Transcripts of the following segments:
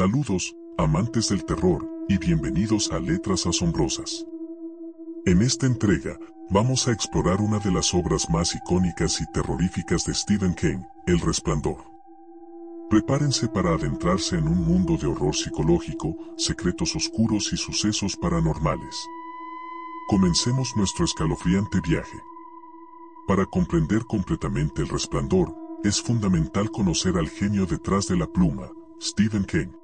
Saludos, amantes del terror, y bienvenidos a Letras Asombrosas. En esta entrega, vamos a explorar una de las obras más icónicas y terroríficas de Stephen King, El Resplandor. Prepárense para adentrarse en un mundo de horror psicológico, secretos oscuros y sucesos paranormales. Comencemos nuestro escalofriante viaje. Para comprender completamente el resplandor, es fundamental conocer al genio detrás de la pluma, Stephen King.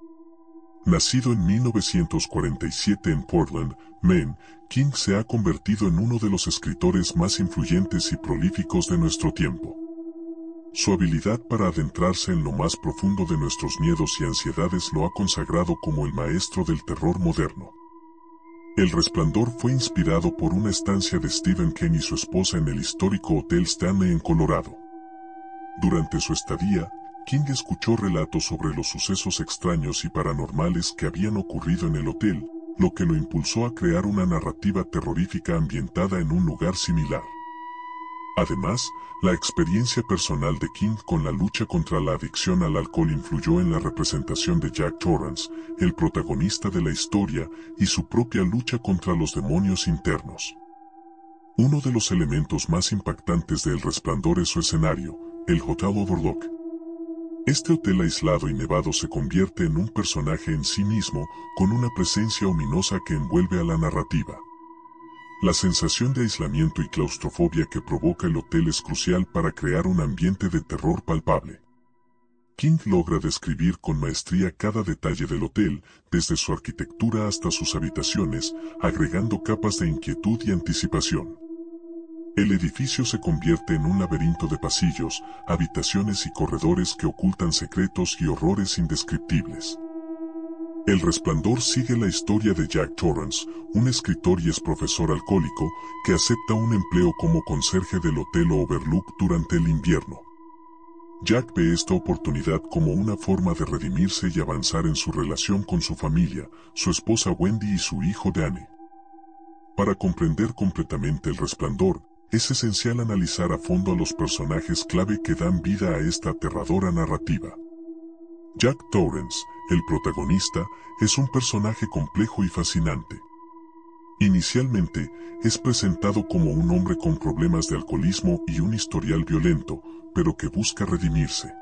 Nacido en 1947 en Portland, Maine, King se ha convertido en uno de los escritores más influyentes y prolíficos de nuestro tiempo. Su habilidad para adentrarse en lo más profundo de nuestros miedos y ansiedades lo ha consagrado como el maestro del terror moderno. El Resplandor fue inspirado por una estancia de Stephen King y su esposa en el histórico Hotel Stanley en Colorado. Durante su estadía, King escuchó relatos sobre los sucesos extraños y paranormales que habían ocurrido en el hotel, lo que lo impulsó a crear una narrativa terrorífica ambientada en un lugar similar. Además, la experiencia personal de King con la lucha contra la adicción al alcohol influyó en la representación de Jack Torrance, el protagonista de la historia, y su propia lucha contra los demonios internos. Uno de los elementos más impactantes del resplandor es su escenario, el Hotel Overlook. Este hotel aislado y nevado se convierte en un personaje en sí mismo, con una presencia ominosa que envuelve a la narrativa. La sensación de aislamiento y claustrofobia que provoca el hotel es crucial para crear un ambiente de terror palpable. King logra describir con maestría cada detalle del hotel, desde su arquitectura hasta sus habitaciones, agregando capas de inquietud y anticipación. El edificio se convierte en un laberinto de pasillos, habitaciones y corredores que ocultan secretos y horrores indescriptibles. El Resplandor sigue la historia de Jack Torrance, un escritor y ex profesor alcohólico que acepta un empleo como conserje del Hotel Overlook durante el invierno. Jack ve esta oportunidad como una forma de redimirse y avanzar en su relación con su familia, su esposa Wendy y su hijo Danny. Para comprender completamente el resplandor, es esencial analizar a fondo a los personajes clave que dan vida a esta aterradora narrativa. Jack Torrance, el protagonista, es un personaje complejo y fascinante. Inicialmente, es presentado como un hombre con problemas de alcoholismo y un historial violento, pero que busca redimirse.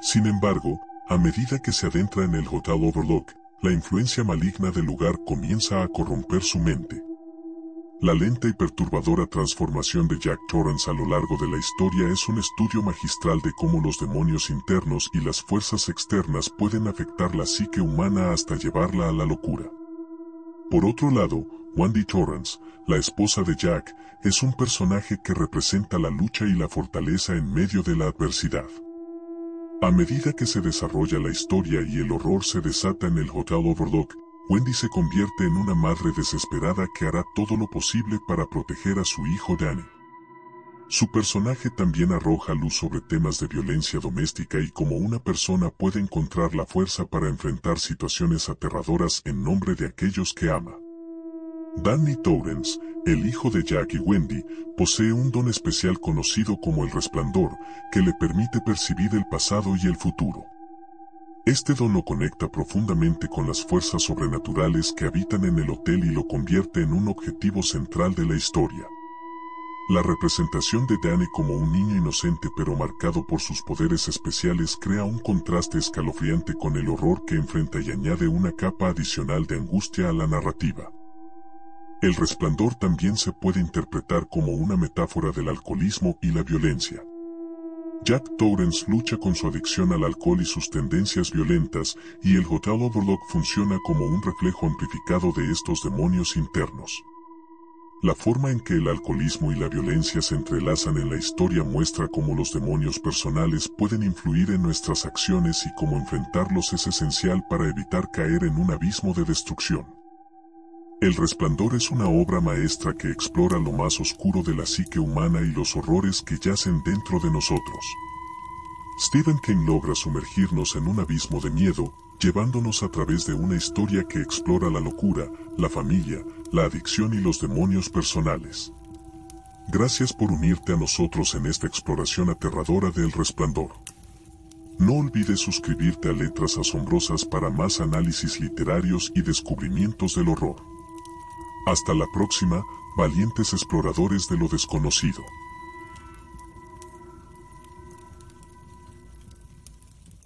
Sin embargo, a medida que se adentra en el Hotel Overlook, la influencia maligna del lugar comienza a corromper su mente. La lenta y perturbadora transformación de Jack Torrance a lo largo de la historia es un estudio magistral de cómo los demonios internos y las fuerzas externas pueden afectar la psique humana hasta llevarla a la locura. Por otro lado, Wendy Torrance, la esposa de Jack, es un personaje que representa la lucha y la fortaleza en medio de la adversidad. A medida que se desarrolla la historia y el horror se desata en el Hotel Overlook, Wendy se convierte en una madre desesperada que hará todo lo posible para proteger a su hijo Danny. Su personaje también arroja luz sobre temas de violencia doméstica y cómo una persona puede encontrar la fuerza para enfrentar situaciones aterradoras en nombre de aquellos que ama. Danny Torrance, el hijo de Jack y Wendy, posee un don especial conocido como el resplandor, que le permite percibir el pasado y el futuro. Este don lo conecta profundamente con las fuerzas sobrenaturales que habitan en el hotel y lo convierte en un objetivo central de la historia. La representación de Danny como un niño inocente pero marcado por sus poderes especiales crea un contraste escalofriante con el horror que enfrenta y añade una capa adicional de angustia a la narrativa. El resplandor también se puede interpretar como una metáfora del alcoholismo y la violencia. Jack Torrance lucha con su adicción al alcohol y sus tendencias violentas, y el Hotel Overlook funciona como un reflejo amplificado de estos demonios internos. La forma en que el alcoholismo y la violencia se entrelazan en la historia muestra cómo los demonios personales pueden influir en nuestras acciones y cómo enfrentarlos es esencial para evitar caer en un abismo de destrucción. El Resplandor es una obra maestra que explora lo más oscuro de la psique humana y los horrores que yacen dentro de nosotros. Stephen King logra sumergirnos en un abismo de miedo, llevándonos a través de una historia que explora la locura, la familia, la adicción y los demonios personales. Gracias por unirte a nosotros en esta exploración aterradora del resplandor. No olvides suscribirte a Letras Asombrosas para más análisis literarios y descubrimientos del horror. Hasta la próxima, valientes exploradores de lo desconocido.